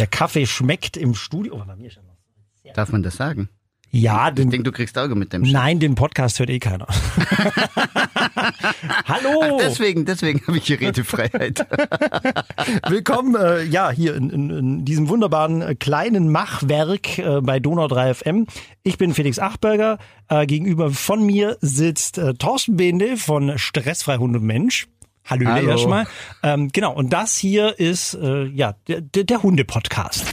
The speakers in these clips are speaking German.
Der Kaffee schmeckt im Studio. Oh, bei mir ja noch. Darf man das sagen? Ja, Ich den, denke, du kriegst Auge mit dem nein, den Podcast hört eh keiner. Hallo! Deswegen, deswegen habe ich hier Redefreiheit. Willkommen, äh, ja, hier in, in, in diesem wunderbaren äh, kleinen Machwerk äh, bei Donau 3 FM. Ich bin Felix Achberger. Äh, gegenüber von mir sitzt äh, Thorsten Behende von Stressfrei Hund und Mensch. Hallo, Hallo. erstmal. Ähm, genau, und das hier ist äh, ja der, der, Hunde-Podcast.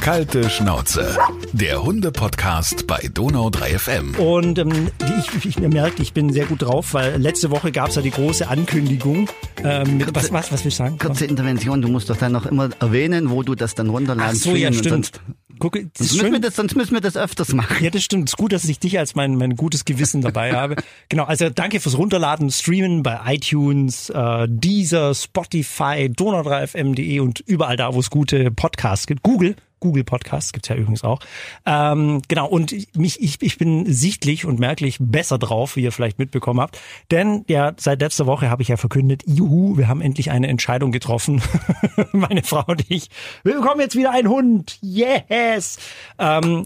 Kalte Schnauze. Der Hunde-Podcast bei Donau 3 FM. Und ähm, ich, ich, ihr merkt, ich bin sehr gut drauf, weil letzte Woche gab es ja die große Ankündigung. Ähm, mit, was, was, was will ich sagen? Kurze Intervention, du musst doch dann noch immer erwähnen, wo du das dann runterladen Ach so, ja, stimmt. Gucke, das sonst, müssen schön. wir das, sonst müssen wir das öfters machen. Ja, das stimmt. Es ist gut, dass ich dich als mein, mein gutes Gewissen dabei habe. Genau, also danke fürs Runterladen, Streamen bei iTunes, äh, Deezer, Spotify, donau3fm.de und überall da, wo es gute Podcasts gibt. Google, Google Podcasts gibt's ja übrigens auch. Ähm, genau, und mich, ich, ich bin sichtlich und merklich besser drauf, wie ihr vielleicht mitbekommen habt. Denn ja, seit letzter Woche habe ich ja verkündet, juhu, wir haben endlich eine Entscheidung getroffen. Meine Frau und ich. Wir bekommen jetzt wieder einen Hund. Yes! Ähm,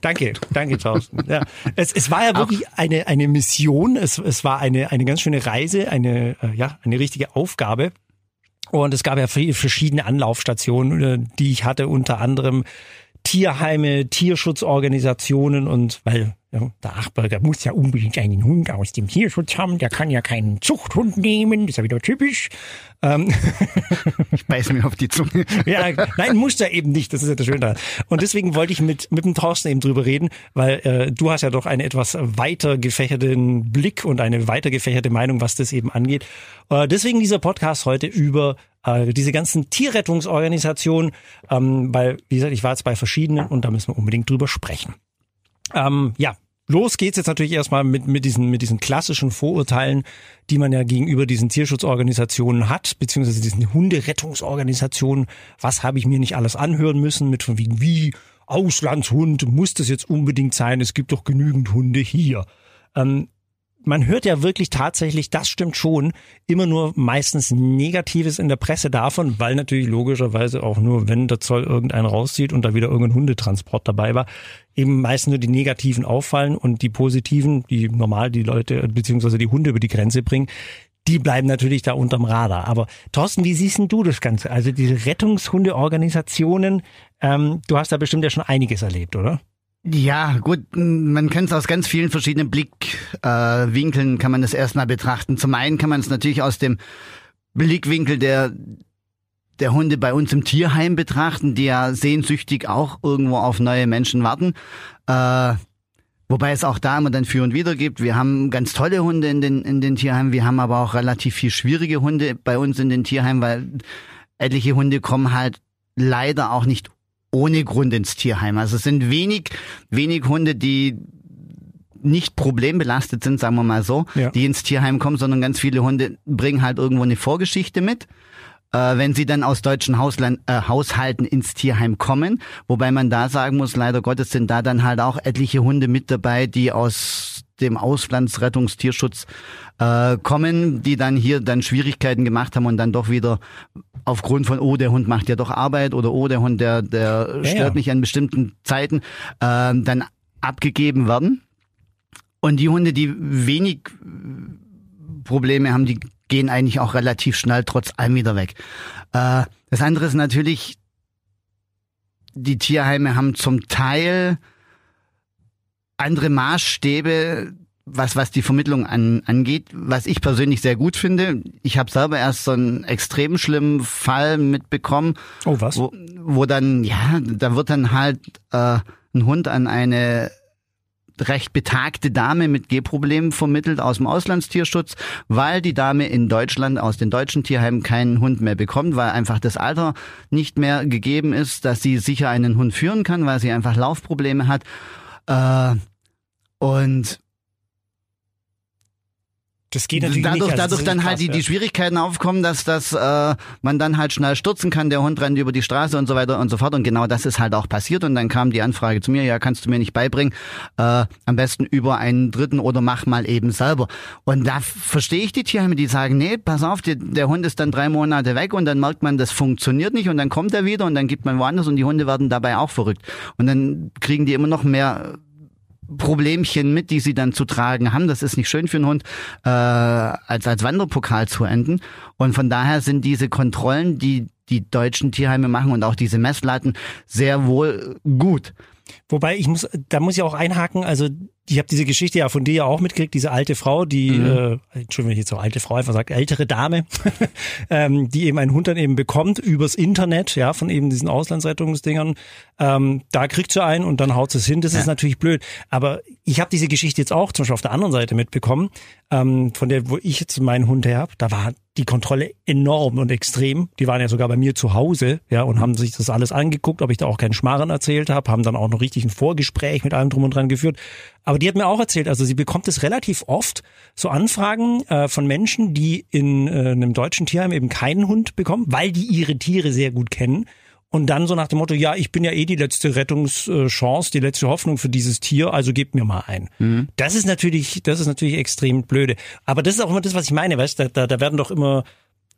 Danke, danke, Thorsten. Ja. Es, es war ja wirklich eine, eine Mission, es, es war eine, eine ganz schöne Reise, eine, äh, ja, eine richtige Aufgabe. Und es gab ja verschiedene Anlaufstationen, äh, die ich hatte, unter anderem Tierheime, Tierschutzorganisationen und weil ja, der Achberger muss ja unbedingt einen Hund aus dem Tierschutz haben, der kann ja keinen Zuchthund nehmen, das ist ja wieder typisch. Ähm, Ich beiß mir auf die Zunge. ja, nein, muss er eben nicht. Das ist ja das Schöne daran. Und deswegen wollte ich mit, mit dem Thorsten eben drüber reden, weil äh, du hast ja doch einen etwas weiter gefächerten Blick und eine weiter gefächerte Meinung, was das eben angeht. Äh, deswegen dieser Podcast heute über äh, diese ganzen Tierrettungsorganisationen, ähm, weil, wie gesagt, ich war jetzt bei verschiedenen und da müssen wir unbedingt drüber sprechen. Ähm, ja, los geht's jetzt natürlich erstmal mit, mit, diesen, mit diesen klassischen Vorurteilen, die man ja gegenüber diesen Tierschutzorganisationen hat, beziehungsweise diesen Hunderettungsorganisationen. Was habe ich mir nicht alles anhören müssen mit von wegen, wie Auslandshund, muss das jetzt unbedingt sein? Es gibt doch genügend Hunde hier. Ähm, man hört ja wirklich tatsächlich, das stimmt schon, immer nur meistens Negatives in der Presse davon, weil natürlich logischerweise auch nur, wenn der Zoll irgendeinen rauszieht und da wieder irgendein Hundetransport dabei war, eben meistens nur die Negativen auffallen und die Positiven, die normal die Leute beziehungsweise die Hunde über die Grenze bringen, die bleiben natürlich da unterm Radar. Aber Thorsten, wie siehst denn du das Ganze? Also diese Rettungshundeorganisationen, ähm, du hast da bestimmt ja schon einiges erlebt, oder? Ja, gut, man kann es aus ganz vielen verschiedenen Blickwinkeln äh, kann man das erstmal betrachten. Zum einen kann man es natürlich aus dem Blickwinkel der der Hunde bei uns im Tierheim betrachten, die ja sehnsüchtig auch irgendwo auf neue Menschen warten. Äh, wobei es auch da immer dann für und wieder gibt. Wir haben ganz tolle Hunde in den, in den Tierheimen, wir haben aber auch relativ viel schwierige Hunde bei uns in den Tierheimen, weil etliche Hunde kommen halt leider auch nicht ohne Grund ins Tierheim. Also es sind wenig, wenig Hunde, die nicht problembelastet sind, sagen wir mal so, Ja. die ins Tierheim kommen, sondern ganz viele Hunde bringen halt irgendwo eine Vorgeschichte mit. Äh, wenn sie dann aus deutschen Hausland, äh, Haushalten ins Tierheim kommen, wobei man da sagen muss, leider Gottes sind da dann halt auch etliche Hunde mit dabei, die aus dem Auslandsrettungstierschutz äh, kommen, die dann hier dann Schwierigkeiten gemacht haben und dann doch wieder aufgrund von, oh, der Hund macht ja doch Arbeit oder oh, der Hund, der, der Ja, stört ja. mich an bestimmten Zeiten, äh, dann abgegeben werden. Und die Hunde, die wenig Probleme haben, die gehen eigentlich auch relativ schnell trotz allem wieder weg. Äh, das andere ist natürlich, die Tierheime haben zum Teil andere Maßstäbe, was, was die Vermittlung an, angeht, was ich persönlich sehr gut finde. Ich habe selber erst so einen extrem schlimmen Fall mitbekommen, Oh, was? wo, wo dann, ja, da wird dann halt äh, ein Hund an eine recht betagte Dame mit Gehproblemen vermittelt aus dem Auslandstierschutz, weil die Dame in Deutschland aus den deutschen Tierheimen keinen Hund mehr bekommt, weil einfach das Alter nicht mehr gegeben ist, dass sie sicher einen Hund führen kann, weil sie einfach Laufprobleme hat. Äh, und Das geht natürlich dadurch, nicht. Also dadurch dann halt die, die Schwierigkeiten aufkommen, dass, dass äh, man dann halt schnell stürzen kann, der Hund rennt über die Straße und so weiter und so fort. Und genau das ist halt auch passiert. Und dann kam die Anfrage zu mir, ja, kannst du mir nicht beibringen, äh, am besten über einen Dritten oder mach mal eben selber. Und da verstehe ich die Tierheime, die sagen, nee, pass auf, die, der Hund ist dann drei Monate weg und dann merkt man, das funktioniert nicht und dann kommt er wieder und dann gibt man woanders und die Hunde werden dabei auch verrückt. Und dann kriegen die immer noch mehr Problemchen mit, die sie dann zu tragen haben. Das ist nicht schön für einen Hund, äh, als als Wanderpokal zu enden. Und von daher sind diese Kontrollen, die die deutschen Tierheime machen und auch diese Messlatten sehr wohl gut. Wobei ich muss, da muss ich auch einhaken, also ich habe diese Geschichte ja von dir ja auch mitgekriegt, diese alte Frau, die, Mhm. äh, Entschuldigung, wenn ich jetzt so alte Frau einfach sage, ältere Dame, ähm, die eben einen Hund dann eben bekommt übers Internet, ja, von eben diesen Auslandsrettungsdingern. Ähm, da kriegt sie einen und dann haut sie es hin. Das ist natürlich blöd. Aber ich habe diese Geschichte jetzt auch zum Beispiel auf der anderen Seite mitbekommen, ähm, von der, wo ich jetzt meinen Hund her habe. Da war die Kontrolle enorm und extrem. Die waren ja sogar bei mir zu Hause, ja, und haben sich das alles angeguckt, ob ich da auch keinen Schmarren erzählt habe, haben dann auch noch richtig ein Vorgespräch mit allem drum und dran geführt. Aber die hat mir auch erzählt, also sie bekommt es relativ oft, so Anfragen äh, von Menschen, die in äh, einem deutschen Tierheim eben keinen Hund bekommen, weil die ihre Tiere sehr gut kennen. Und dann so nach dem Motto, ja, ich bin ja eh die letzte Rettungschance, die letzte Hoffnung für dieses Tier, also gebt mir mal ein. Das ist natürlich, das ist natürlich extrem blöde. Aber das ist auch immer das, was ich meine, weißt du, da, da, da werden doch immer,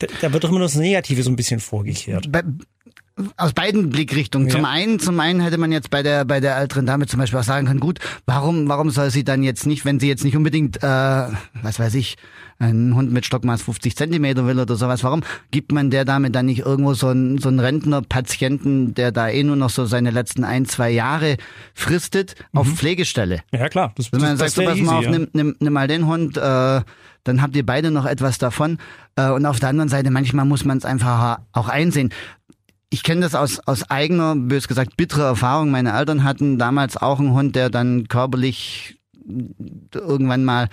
da, da wird doch immer nur das Negative so ein bisschen vorgekehrt. Bei, aus beiden Blickrichtungen. Ja. Zum einen, zum einen hätte man jetzt bei der bei der älteren Dame zum Beispiel auch sagen können, gut, warum warum soll sie dann jetzt nicht, wenn sie jetzt nicht unbedingt, äh, was weiß ich, einen Hund mit Stockmaß 50 Zentimeter will oder sowas, warum gibt man der Dame dann nicht irgendwo so einen so einen Rentnerpatienten, der da eh nur noch so seine letzten ein zwei Jahre fristet, auf Pflegestelle? Ja klar, das, Wenn man das, sagt, das so, pass mal easy, auf, ja. nimm, nimm, nimm mal den Hund, äh, dann habt ihr beide noch etwas davon. Äh, und auf der anderen Seite, manchmal muss man es einfach auch einsehen. Ich kenne das aus, aus eigener, bös gesagt, bitterer Erfahrung. Meine Eltern hatten damals auch einen Hund, der dann körperlich irgendwann mal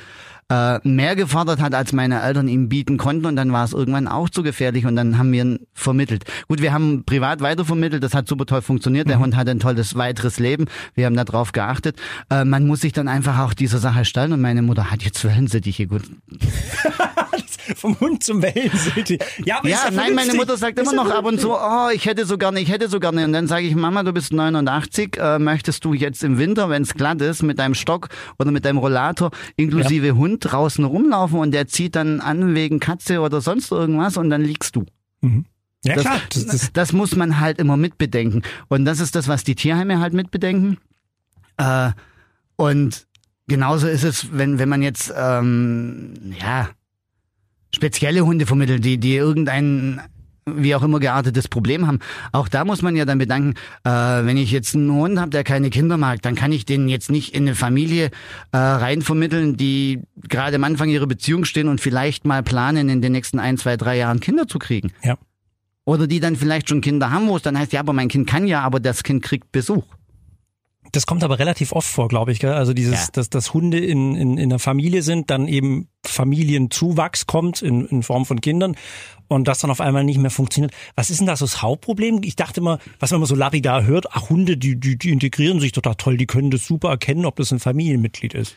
äh, mehr gefordert hat, als meine Eltern ihm bieten konnten und dann war es irgendwann auch zu gefährlich und dann haben wir ihn vermittelt. Gut, wir haben privat weitervermittelt, das hat super toll funktioniert, der Hund hat ein tolles weiteres Leben, wir haben darauf geachtet. Äh, man muss sich dann einfach auch dieser Sache stellen und meine Mutter hat jetzt Wellensittiche. Gut, Vom Hund zum Wellensittich. Ja, aber ist ja, nein, meine. Mutter sagt immer ja noch ab und zu, oh, ich hätte so gerne, ich hätte so gerne. Und dann sage ich, Mama, du bist 89, äh, möchtest du jetzt im Winter, wenn es glatt ist, mit deinem Stock oder mit deinem Rollator inklusive Hund draußen rumlaufen und der zieht dann an wegen Katze oder sonst irgendwas und dann liegst du. Ja Das, klar, das, das, das muss man halt immer mitbedenken. Und das ist das, was die Tierheime halt mitbedenken. Äh, und genauso ist es, wenn, wenn man jetzt, ähm, ja, spezielle Hunde vermittelt, die, die irgendein wie auch immer geartetes Problem haben. Auch da muss man ja dann bedanken, äh, wenn ich jetzt einen Hund habe, der keine Kinder mag, dann kann ich den jetzt nicht in eine Familie äh, rein vermitteln, die gerade am Anfang ihrer Beziehung stehen und vielleicht mal planen, in den nächsten ein, zwei, drei Jahren Kinder zu kriegen. ja. Oder die dann vielleicht schon Kinder haben, wo es dann heißt, ja, aber mein Kind kann ja, aber das Kind kriegt Besuch. Das kommt aber relativ oft vor, glaube ich. Gell? Also dieses, Ja. dass, dass Hunde in, in, in der Familie sind, dann eben Familienzuwachs kommt in, in Form von Kindern und das dann auf einmal nicht mehr funktioniert. Was ist denn da so das Hauptproblem? Ich dachte immer, was man immer so lapidar hört, ach Hunde, die, die, die integrieren sich total toll, die können das super erkennen, ob das ein Familienmitglied ist.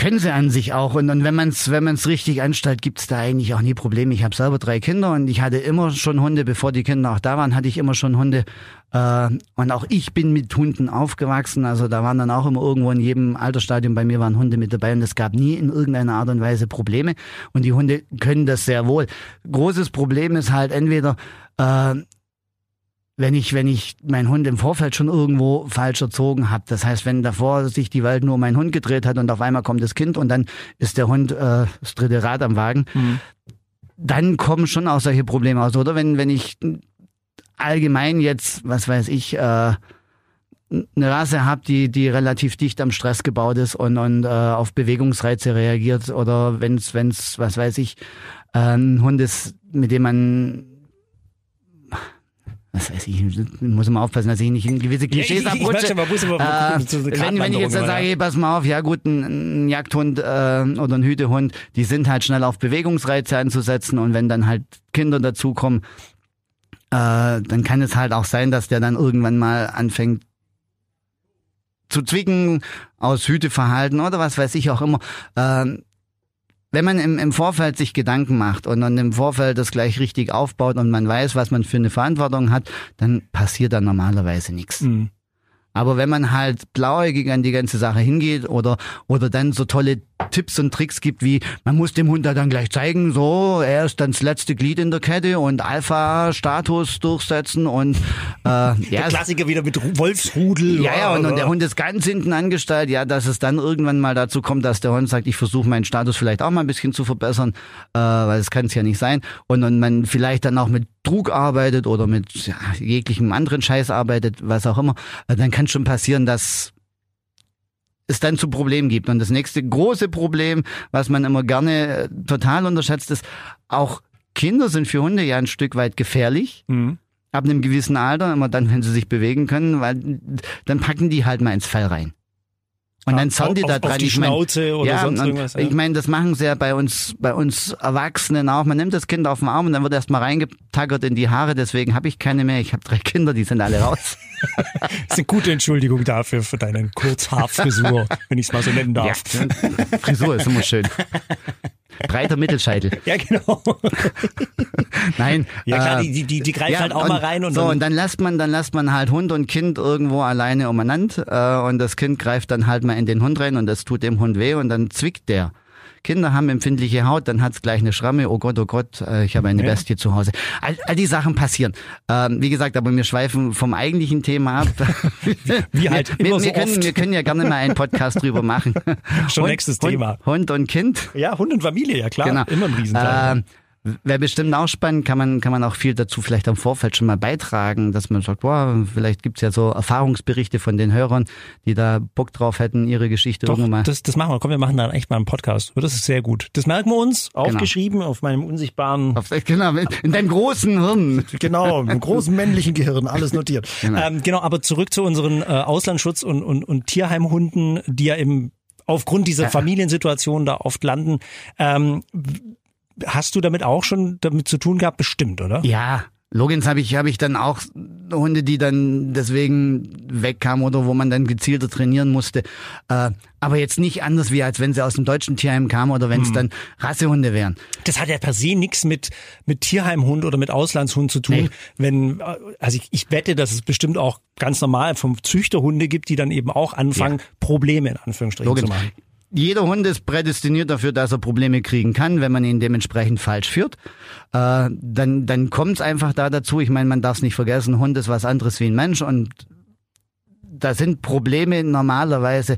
Können sie an sich auch. Und, und wenn man es wenn man's richtig anstellt, gibt's da eigentlich auch nie Probleme. Ich habe selber drei Kinder und ich hatte immer schon Hunde, bevor die Kinder auch da waren, hatte ich immer schon Hunde. Äh, und auch ich bin mit Hunden aufgewachsen. Also da waren dann auch immer irgendwo in jedem Altersstadium bei mir waren Hunde mit dabei und es gab nie in irgendeiner Art und Weise Probleme. Und die Hunde können das sehr wohl. Großes Problem ist halt entweder äh, wenn ich, wenn ich meinen Hund im Vorfeld schon irgendwo falsch erzogen habe. Das heißt, wenn davor sich die Welt nur um meinen Hund gedreht hat und auf einmal kommt das Kind und dann ist der Hund äh, das dritte Rad am Wagen, dann kommen schon auch solche Probleme aus. Oder wenn, wenn ich allgemein jetzt, was weiß ich, äh, eine Rasse habe, die, die relativ dicht am Stress gebaut ist und, und äh, auf Bewegungsreize reagiert oder wenn's, wenn's, was weiß ich, äh, ein Hund ist, mit dem man was weiß ich, ich muss immer aufpassen, dass ich nicht in gewisse Klischees ich- ich abrutsche. weiß schon, man muss immer äh, so wenn, wenn ich jetzt dann sage, hey, pass mal auf, ja gut, ein, ein Jagdhund äh, oder ein Hütehund, die sind halt schnell auf Bewegungsreize anzusetzen und wenn dann halt Kinder dazukommen, äh, dann kann es halt auch sein, dass der dann irgendwann mal anfängt zu zwicken aus Hüteverhalten oder was weiß ich auch immer. Ähm, wenn man im, im Vorfeld sich Gedanken macht und dann im Vorfeld das gleich richtig aufbaut und man weiß, was man für eine Verantwortung hat, dann passiert da normalerweise nichts. Mhm. Aber wenn man halt blauäugig an die ganze Sache hingeht oder, oder dann so tolle Tipps und Tricks gibt, wie man muss dem Hund da dann gleich zeigen, so, er ist dann das letzte Glied in der Kette und Alpha-Status durchsetzen und äh, ja, Der Klassiker wieder mit Ru- Wolfsrudel. ja, ja, und, und der Hund ist ganz hinten angestellt, ja, dass es dann irgendwann mal dazu kommt, dass der Hund sagt, ich versuche meinen Status vielleicht auch mal ein bisschen zu verbessern, äh, weil das kann es ja nicht sein. Und, und man vielleicht dann auch mit Trug arbeitet oder mit ja, jeglichem anderen Scheiß arbeitet, was auch immer, äh, dann kann schon passieren, dass es dann zu Problemen gibt. Und das nächste große Problem, was man immer gerne äh, total unterschätzt, ist, auch Kinder sind für Hunde ja ein Stück weit gefährlich Mhm. ab einem gewissen Alter, immer dann, wenn sie sich bewegen können, weil dann packen die halt mal ins Fell rein. Und dann zerren die auf, da auf dran. die ich mein, Schnauze oder ja, sonst irgendwas. Ja. Ich meine, das machen sie ja bei uns, bei uns Erwachsenen auch. Man nimmt das Kind auf den Arm und dann wird erst mal reingetackert in die Haare. Deswegen habe ich keine mehr. Ich habe drei Kinder, die sind alle raus. Das ist eine gute Entschuldigung dafür, für deine Kurzhaarfrisur, wenn ich es mal so nennen darf. Frisur ist immer schön. Breiter Mittelscheitel. Ja, genau. Nein. Ja, klar, äh, die, die, die, greifen Ja, halt auch mal rein und so dann, und dann lässt man dann lässt man halt Hund und Kind irgendwo alleine umeinander äh, und das Kind greift dann halt mal in den Hund rein und das tut dem Hund weh und dann zwickt der. Kinder haben empfindliche Haut, dann hat's gleich eine Schramme. Oh Gott, oh Gott, äh, ich habe eine Ja. Bestie zu Hause. All, all die Sachen passieren. Ähm, wie gesagt, aber wir schweifen vom eigentlichen Thema ab. Wie halt wir, immer wir, so wir können, oft. wir können ja gerne mal einen Podcast drüber machen. Schon Hund, nächstes Hund, Thema. Hund und Kind. ja, Hund und Familie, ja klar. Genau. Immer ein Riesenteil. Ähm, Wäre bestimmt auch spannend, kann man, kann man auch viel dazu vielleicht am Vorfeld schon mal beitragen, dass man sagt, boah, vielleicht gibt's ja so Erfahrungsberichte von den Hörern, die da Bock drauf hätten, ihre Geschichte Doch, irgendwann mal. das, das machen wir. Komm, wir machen dann echt mal einen Podcast. Das ist sehr gut. Das merken wir uns, aufgeschrieben auf meinem unsichtbaren, Auf, genau, in deinem großen Hirn. genau, im großen männlichen Gehirn, alles notiert. Genau. Ähm, genau, aber zurück zu unseren äh, Auslandsschutz- und, und, und Tierheimhunden, die ja eben aufgrund dieser Familiensituation da oft landen. Ähm, hast du damit auch schon damit zu tun gehabt? Bestimmt, oder? Ja, Logins habe ich, habe ich dann auch Hunde, die dann deswegen wegkamen oder wo man dann gezielter trainieren musste. Äh, aber jetzt nicht anders wie als wenn sie aus dem deutschen Tierheim kamen oder wenn es dann Rassehunde wären. Das hat ja per se nichts mit, mit Tierheimhund oder mit Auslandshund zu tun. Nee. Wenn, äh, also ich, ich wette, dass es bestimmt auch ganz normal vom Züchterhunde gibt, die dann eben auch anfangen, Probleme in Anführungsstrichen Logisch. zu machen. Jeder Hund ist prädestiniert dafür, dass er Probleme kriegen kann, wenn man ihn dementsprechend falsch führt. Äh, dann dann kommt es einfach da dazu. Ich meine, man darf es nicht vergessen, Hund ist was anderes wie ein Mensch und da sind Probleme normalerweise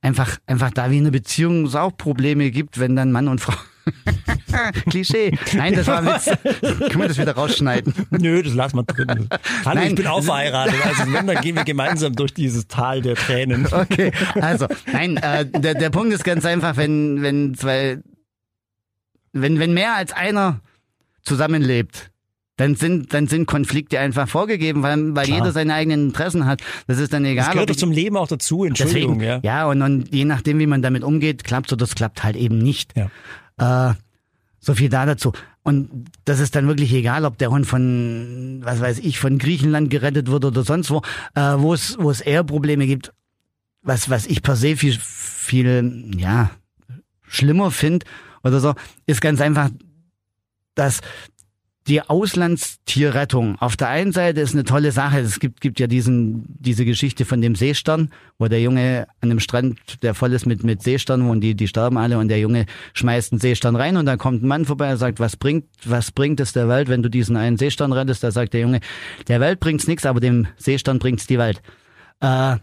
einfach einfach da wie in einer Beziehung es auch Probleme gibt, wenn dann Mann und Frau Klischee. Nein, das war ein Witz. Können wir das wieder rausschneiden? Nö, das lass mal drin. Hallo, ich Nein. bin auch verheiratet. Also wenn, dann gehen wir gemeinsam durch dieses Tal der Tränen. Okay, also, nein, äh, der, der Punkt ist ganz einfach, wenn, wenn zwei, wenn, wenn mehr als einer zusammenlebt, dann sind, dann sind Konflikte einfach vorgegeben, weil, weil Klar. jeder seine eigenen Interessen hat. Das ist dann Das egal. gehört ob doch ich- zum Leben auch dazu, Entschuldigung. Deswegen, ja. ja, und, und je nachdem, wie man damit umgeht, klappt oder das klappt halt eben nicht. Ja. Äh, so viel da dazu. Und das ist dann wirklich egal, ob der Hund von, was weiß ich, von Griechenland gerettet wird oder sonst wo, äh, wo es, wo es eher Probleme gibt. Was, was ich per se viel, viel, ja, schlimmer finde oder so, ist ganz einfach, dass die Auslandstierrettung auf der einen Seite ist eine tolle Sache. Es gibt, gibt ja diesen, diese Geschichte von dem Seestern, wo der Junge an einem Strand, der voll ist mit, mit Seesternen und die, die sterben alle und der Junge schmeißt einen Seestern rein und dann kommt ein Mann vorbei und sagt, was bringt, was bringt es der Welt, wenn du diesen einen Seestern rettest? Da sagt der Junge, der Welt bringt's nichts, aber dem Seestern bringt's die Welt. Äh,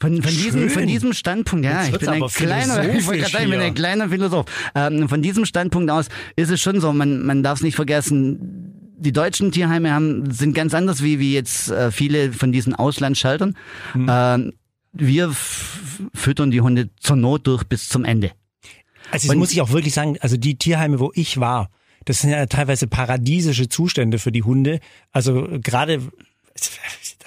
von, von, diesem, von diesem Standpunkt, ja, Jetzt ich bin ein kleiner, ich sagen, ich bin ein kleiner Philosoph. Ähm, von diesem Standpunkt aus ist es schon so, man, man darf es nicht vergessen, die deutschen Tierheime haben, sind ganz anders wie, wie jetzt äh, viele von diesen Auslandsschaltern. Ähm, wir füttern die Hunde zur Not durch bis zum Ende. Also das muss ich auch wirklich sagen, also die Tierheime, wo ich war, das sind ja teilweise paradiesische Zustände für die Hunde. Also gerade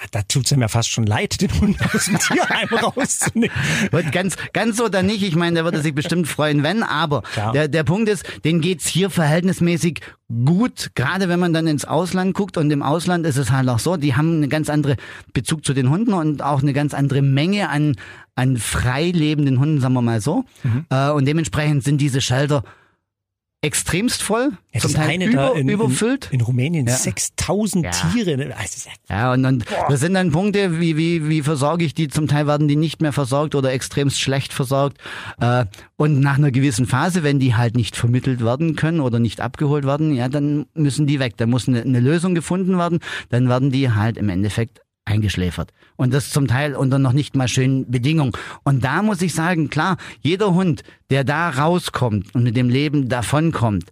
da tut's einem ja fast schon leid, den Hund aus dem Tierheim rauszunehmen. Wird ganz, ganz so oder nicht. Ich meine, der würde sich bestimmt freuen, wenn. Aber Ja. der, der Punkt ist, denen geht's hier verhältnismäßig gut. Gerade wenn man dann ins Ausland guckt. Und im Ausland ist es halt auch so, die haben eine ganz andere Bezug zu den Hunden und auch eine ganz andere Menge an, an frei lebenden Hunden, sagen wir mal so. Äh, und dementsprechend sind diese Shelter extremst voll, Ja, zum Teil eine über, da in, überfüllt. In, in Rumänien Ja. 6000 Ja. Tiere. Also, ja- und, und das sind dann Punkte, wie, wie, wie versorge ich die? Zum Teil werden die nicht mehr versorgt oder extremst schlecht versorgt. Äh, und nach einer gewissen Phase, wenn die halt nicht vermittelt werden können oder nicht abgeholt werden, ja, dann müssen die weg. Dann muss eine, eine Lösung gefunden werden. Dann werden die halt im Endeffekt eingeschläfert. Und das zum Teil unter noch nicht mal schönen Bedingungen. Und da muss ich sagen, klar, jeder Hund, der da rauskommt und mit dem Leben davonkommt,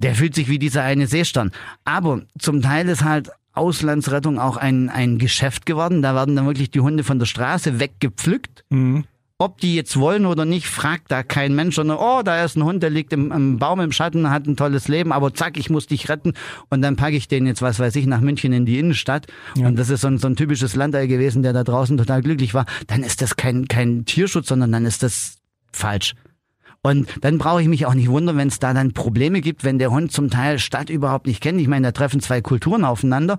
der fühlt sich wie dieser eine Seestern. Aber zum Teil ist halt Auslandsrettung auch ein, ein Geschäft geworden. Da werden dann wirklich die Hunde von der Straße weggepflückt. Mhm. Ob die jetzt wollen oder nicht, fragt da kein Mensch, sondern, oh, da ist ein Hund, der liegt im, im Baum im Schatten, hat ein tolles Leben, aber zack, ich muss dich retten. Und dann packe ich den jetzt, was weiß ich, nach München in die Innenstadt. Und das ist so ein, so ein typisches Landei gewesen, der da draußen total glücklich war, dann ist das kein, kein Tierschutz, sondern dann ist das falsch. Und dann brauche ich mich auch nicht wundern, wenn es da dann Probleme gibt, wenn der Hund zum Teil Stadt überhaupt nicht kennt. Ich meine, da treffen zwei Kulturen aufeinander.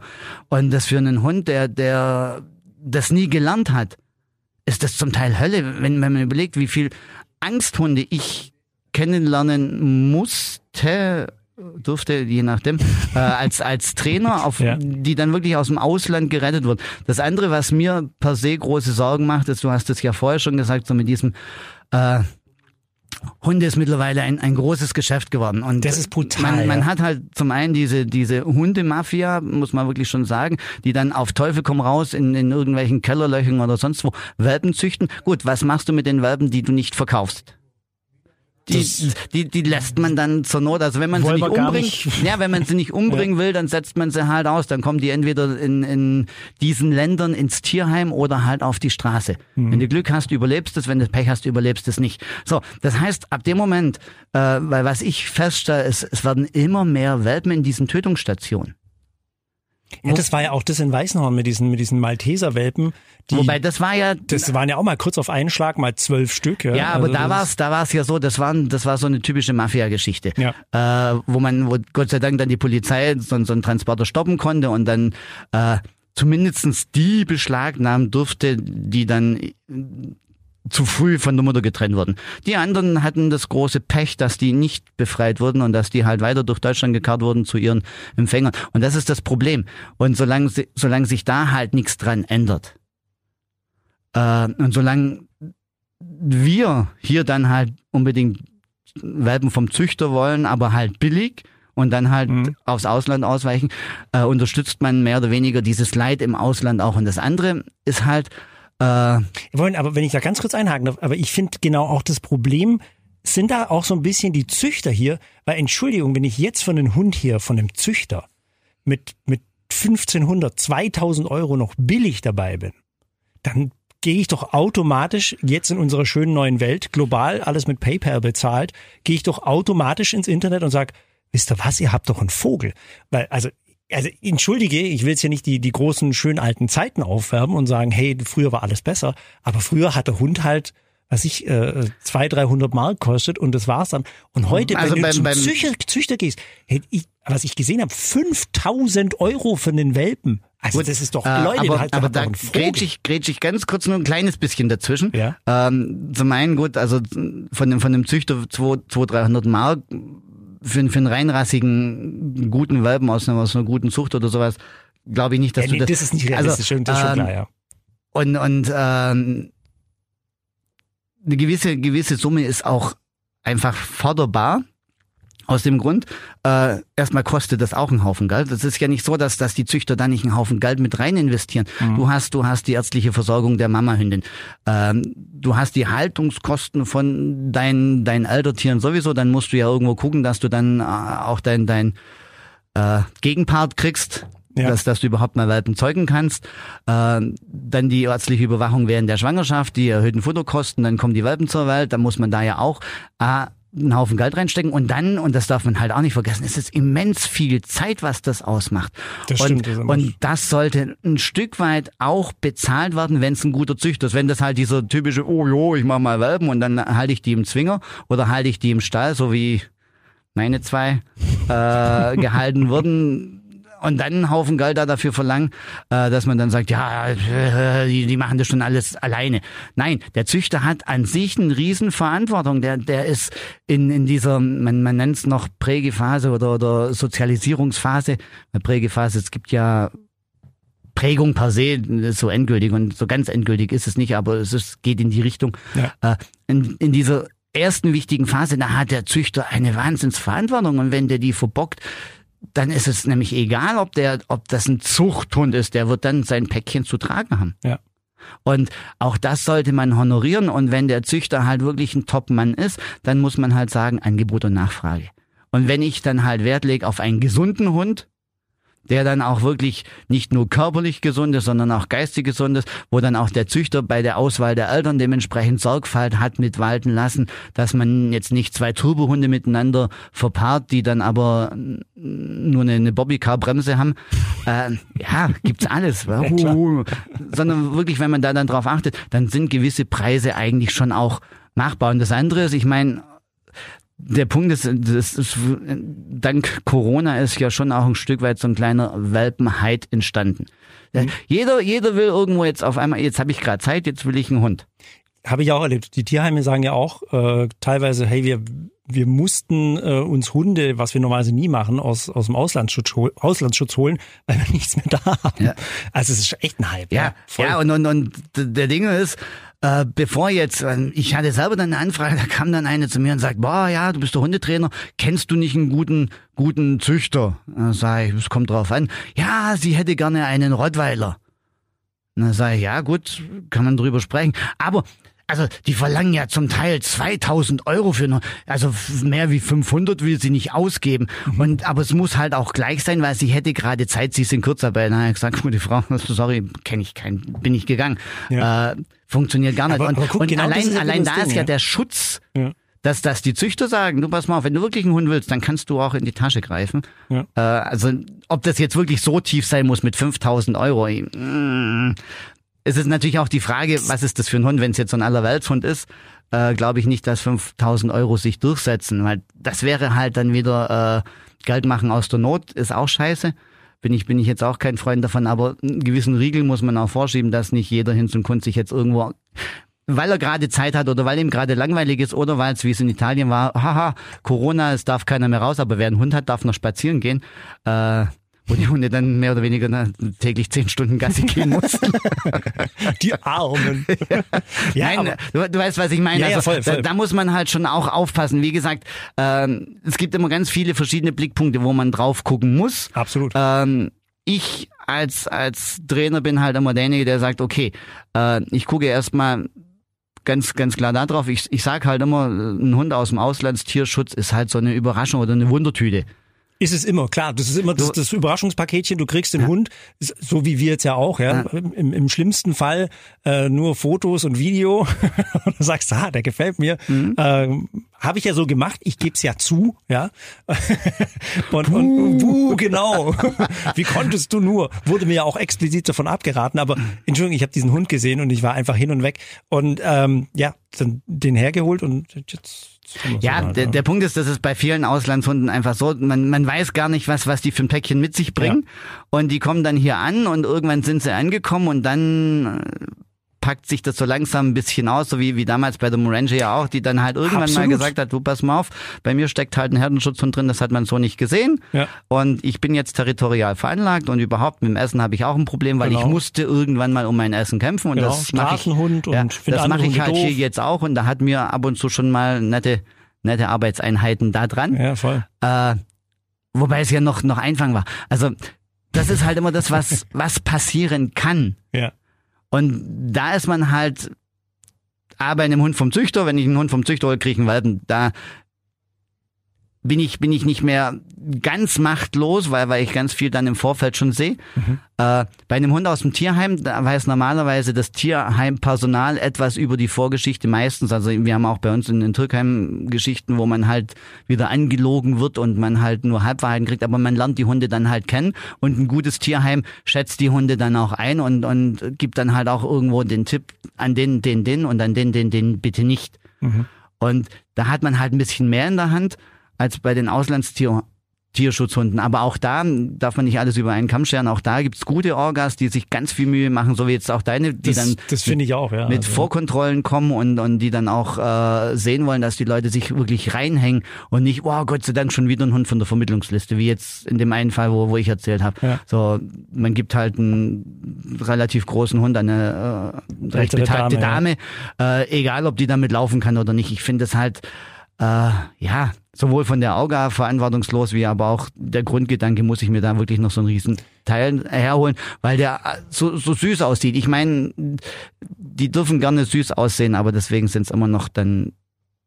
Und das für einen Hund, der, der das nie gelernt hat, ist das zum Teil Hölle, wenn, wenn man überlegt, wie viel Angsthunde ich kennenlernen musste, durfte, je nachdem, äh, als, als Trainer, auf, Ja. die dann wirklich aus dem Ausland gerettet wurden. Das andere, was mir per se große Sorgen macht, ist, du hast es ja vorher schon gesagt, so mit diesem äh, Hunde ist mittlerweile ein, ein großes Geschäft geworden. Und Das ist brutal, Man, man ja. hat halt zum einen diese, diese Hundemafia, muss man wirklich schon sagen, die dann auf Teufel komm raus in, in irgendwelchen Kellerlöchern oder sonst wo Welpen züchten. Gut, was machst du mit den Welpen, die du nicht verkaufst? Die, die, die lässt man dann zur Not, also wenn man sie nicht umbringt, nicht. ja, wenn man sie nicht umbringen will, dann setzt man sie halt aus. Dann kommen die entweder in, in diesen Ländern ins Tierheim oder halt auf die Straße. Mhm. Wenn du Glück hast, überlebst es, wenn du Pech hast, überlebst es nicht. So, das heißt, ab dem Moment, äh, weil was ich feststelle, ist, es werden immer mehr Welpen in diesen Tötungsstationen. Ja, das war ja auch das in Weißenhorn mit diesen, mit diesen Malteser-Welpen. Die, Wobei das war ja das waren ja auch mal kurz auf einen Schlag mal zwölf Stück. Ja, Ja, aber Also da das- war's, da war's ja so, das waren, das war so eine typische Mafia-Geschichte, Ja. äh, wo man, wo Gott sei Dank dann die Polizei so, so einen Transporter stoppen konnte und dann äh, zumindestens die beschlagnahmen durfte, die dann zu früh von der Mutter getrennt wurden. Die anderen hatten das große Pech, dass die nicht befreit wurden und dass die halt weiter durch Deutschland gekarrt wurden zu ihren Empfängern. Und das ist das Problem. Und solange, solange sich da halt nichts dran ändert, äh, und solange wir hier dann halt unbedingt Welpen vom Züchter wollen, aber halt billig und dann halt Mhm. aufs Ausland ausweichen, äh, unterstützt man mehr oder weniger dieses Leid im Ausland auch. Und das andere ist halt, äh, Wir wollen, aber wenn ich da ganz kurz einhaken darf, aber ich finde genau auch das Problem, sind da auch so ein bisschen die Züchter hier, weil Entschuldigung, wenn ich jetzt von einem Hund hier, von einem Züchter mit, mit 1500, 2000 Euro noch billig dabei bin, dann gehe ich doch automatisch jetzt in unserer schönen neuen Welt, global alles mit PayPal bezahlt, gehe ich doch automatisch ins Internet und sag, wisst ihr was, ihr habt doch einen Vogel. Weil, also, also entschuldige, ich will jetzt ja nicht die, die großen, schönen alten Zeiten aufwärmen und sagen, hey, früher war alles besser, aber früher hat der Hund halt was ich, äh, 200, 300 Mark kostet und das war's dann. Und heute, Also wenn beim- du zum Züchter, Züchter gehst, hätte ich, was ich gesehen habe, 5000 Euro für den Welpen. Also das ist doch, Äh, Leute, aber, hat, aber da grätsch ich, grätsch ich ganz kurz nur ein kleines bisschen dazwischen. Ja. Ähm, zum einen gut, also von dem, von dem Züchter 200, 300 Mark für, einen- für einen reinrassigen, guten Welpen aus einer, aus einer guten Zucht oder sowas, glaube ich nicht, dass ja, du nee, das... das ist nicht realistisch, also, das ist schon ähm, klar, ja. Und, und ähm, eine gewisse, gewisse Summe ist auch einfach forderbar. Aus dem Grund, äh, erstmal kostet das auch einen Haufen Geld. Es ist ja nicht so, dass, dass die Züchter da nicht einen Haufen Geld mit rein investieren. Du hast, du hast die ärztliche Versorgung der Mamahündin. Ähm, du hast die Haltungskosten von deinen, deinen Elterntieren sowieso. Dann musst du ja irgendwo gucken, dass du dann äh, auch dein, dein äh, Gegenpart kriegst, Ja. dass, dass du überhaupt mal Welpen zeugen kannst. Äh, dann die ärztliche Überwachung während der Schwangerschaft, die erhöhten Futterkosten, dann kommen die Welpen zur Welt, dann muss man da ja auch äh, einen Haufen Geld reinstecken und dann, und das darf man halt auch nicht vergessen, es ist immens viel Zeit, was das ausmacht. Das und, stimmt, das und das sollte ein Stück weit auch bezahlt werden, wenn es ein guter Züchter ist. Wenn das halt dieser typische, oh jo, ich mach mal Welpen und dann halte ich die im Zwinger oder halte ich die im Stall, so wie meine zwei äh, gehalten wurden. Und dann einen Haufen Geld da dafür verlangen, äh, dass man dann sagt, ja, äh, die, die machen das schon alles alleine. Nein, der Züchter hat an sich eine Riesenverantwortung. Der, der ist in, in dieser, man, man nennt es noch Prägephase oder, oder Sozialisierungsphase. Prägephase, es gibt ja Prägung per se ist so endgültig und so ganz endgültig ist es nicht, aber es ist, geht in die Richtung. Ja. Äh, in, in dieser ersten wichtigen Phase, da hat der Züchter eine Wahnsinnsverantwortung und wenn der die verbockt, dann ist es nämlich egal, ob der, ob das ein Zuchthund ist, der wird dann sein Päckchen zu tragen haben. Ja. Und auch das sollte man honorieren. Und wenn der Züchter halt wirklich ein Top-Mann ist, dann muss man halt sagen, Angebot und Nachfrage. Und wenn ich dann halt Wert lege auf einen gesunden Hund, der dann auch wirklich nicht nur körperlich gesund ist, sondern auch geistig gesund ist, wo dann auch der Züchter bei der Auswahl der Eltern dementsprechend Sorgfalt hat mit walten lassen, dass man jetzt nicht zwei Turbohunde miteinander verpaart, die dann aber nur eine, eine Bobbycar-Bremse haben. Äh, ja, gibt's alles. ja, sondern wirklich, wenn man da dann drauf achtet, dann sind gewisse Preise eigentlich schon auch machbar. Und das andere ist, ich meine, der Punkt ist, ist, dank Corona ist ja schon auch ein Stück weit so ein kleiner Welpenheit entstanden. Mhm. Jeder, jeder will irgendwo jetzt auf einmal, jetzt habe ich gerade Zeit, jetzt will ich einen Hund. Habe ich auch erlebt. Die Tierheime sagen ja auch äh, teilweise, hey, wir wir mussten äh, uns Hunde, was wir normalerweise nie machen, aus, aus dem Auslandsschutz, Auslandsschutz holen, weil wir nichts mehr da haben. Ja. Also es ist echt ein Hype. Ja, ja, ja und, und, und der Ding ist, äh, bevor jetzt, äh, ich hatte selber dann eine Anfrage, da kam dann eine zu mir und sagt, boah, ja, du bist der Hundetrainer, kennst du nicht einen guten, guten Züchter? Dann sage ich, es kommt drauf an. Ja, sie hätte gerne einen Rottweiler. dann sage ich, ja gut, kann man drüber sprechen. Aber also die verlangen ja zum Teil 2000 Euro für eine, also mehr wie 500 will sie nicht ausgeben. Mhm. Und aber es muss halt auch gleich sein, weil sie hätte gerade Zeit, sie ist in Kurzarbeit. Na, ich gesagt, die Frau, sorry, kenne ich keinen, bin ich gegangen. Ja. Äh, funktioniert gar nicht. Aber, und, aber guck, und genau allein, ja allein da Ding, ist ja, ja der Schutz. Ja dass, dass die Züchter sagen, du pass mal auf, wenn du wirklich einen Hund willst, dann kannst du auch in die Tasche greifen. Ja. Äh, also ob das jetzt wirklich so tief sein muss mit 5000 Euro, mm, es ist natürlich auch die Frage, was ist das für ein Hund, wenn es jetzt so ein Allerweltshund ist, äh, glaube ich nicht, dass 5000 Euro sich durchsetzen, weil das wäre halt dann wieder äh, Geld machen aus der Not, ist auch scheiße. Bin ich, bin ich jetzt auch kein Freund davon, aber einen gewissen Riegel muss man auch vorschieben, dass nicht jeder hin zum Kunst sich jetzt irgendwo weil er gerade Zeit hat oder weil ihm gerade langweilig ist oder weil es, wie es in Italien war, haha, Corona, es darf keiner mehr raus, aber wer einen Hund hat, darf noch spazieren gehen. Äh, wo die Hunde dann mehr oder weniger täglich zehn Stunden Gassi gehen mussten. Die Armen. ja, Nein, du, du, weißt, was ich meine. Ja, ja, also, voll, voll. Da, da, muss man halt schon auch aufpassen. Wie gesagt, ähm, es gibt immer ganz viele verschiedene Blickpunkte, wo man drauf gucken muss. Absolut. Ähm, ich als, als Trainer bin halt immer derjenige, der sagt, okay, äh, ich gucke erstmal ganz, ganz klar darauf. Ich, ich sag halt immer, ein Hund aus dem Auslandstierschutz ist halt so eine Überraschung oder eine Wundertüte. Ist es immer, klar. Das ist immer das, das Überraschungspaketchen. Du kriegst den ja. Hund, so wie wir jetzt ja auch, ja. ja. Im, Im, schlimmsten Fall äh, nur Fotos und Video. und du sagst, ah, der gefällt mir. Mhm. Ähm, Habe ich ja so gemacht. Ich gebe es ja zu, ja. und, puh. und puh, genau. wie konntest du nur? Wurde mir ja auch explizit davon abgeraten. Aber Entschuldigung, ich habe diesen Hund gesehen und ich war einfach hin und weg. Und ähm, ja, dann den hergeholt und jetzt ja, so der, der Punkt ist, dass es bei vielen Auslandshunden einfach so, man, man weiß gar nicht, was, was die für ein Päckchen mit sich bringen. Ja. Und die kommen dann hier an und irgendwann sind sie angekommen und dann packt sich das so langsam ein bisschen aus, so wie, wie damals bei der Moranger ja auch, die dann halt irgendwann Absolut. mal gesagt hat, du pass mal auf, bei mir steckt halt ein Herdenschutzhund drin, das hat man so nicht gesehen. Ja. Und ich bin jetzt territorial veranlagt und überhaupt mit dem Essen habe ich auch ein Problem, weil genau. ich musste irgendwann mal um mein Essen kämpfen und genau. das mache ich, und ja, das mache ich halt doof. hier jetzt auch und da hat mir ab und zu schon mal nette, nette Arbeitseinheiten da dran. Ja, voll. Äh, wobei es ja noch, noch Einfang war. Also, das ist halt immer das, was, was passieren kann. Ja. Und da ist man halt, aber bei einem Hund vom Züchter, wenn ich einen Hund vom Züchter hole, kriege ich einen Welpen, da bin ich, bin ich nicht mehr ganz machtlos, weil, weil ich ganz viel dann im Vorfeld schon sehe. Mhm. Äh, bei einem Hund aus dem Tierheim, da weiß normalerweise das Tierheimpersonal etwas über die Vorgeschichte meistens. Also wir haben auch bei uns in den Türkheim Geschichten, wo man halt wieder angelogen wird und man halt nur Halbwahrheiten kriegt, aber man lernt die Hunde dann halt kennen und ein gutes Tierheim schätzt die Hunde dann auch ein und, und gibt dann halt auch irgendwo den Tipp an den, den, den und an den, den, den bitte nicht. Mhm. Und da hat man halt ein bisschen mehr in der Hand als bei den Auslandstierheimen, Tierschutzhunden. Aber auch da darf man nicht alles über einen Kamm scheren. Auch da gibt's gute Orgas, die sich ganz viel Mühe machen, so wie jetzt auch deine, die Das, dann das finde ich auch, ja. mit Also- Vorkontrollen kommen und, und die dann auch äh, sehen wollen, dass die Leute sich wirklich reinhängen und nicht, wow, Gott sei Dank schon wieder ein Hund von der Vermittlungsliste, wie jetzt in dem einen Fall, wo, wo ich erzählt habe. Ja. So, man gibt halt einen relativ großen Hund an eine äh, recht betagte Dame, Dame, äh, egal ob die damit laufen kann oder nicht. Ich finde es halt, äh, ja, sowohl von der Auga verantwortungslos, wie aber auch der Grundgedanke, muss ich mir da wirklich noch so einen riesen Teil herholen, weil der äh, so, so süß aussieht. Ich meine, die dürfen gerne süß aussehen, aber deswegen sind es immer noch dann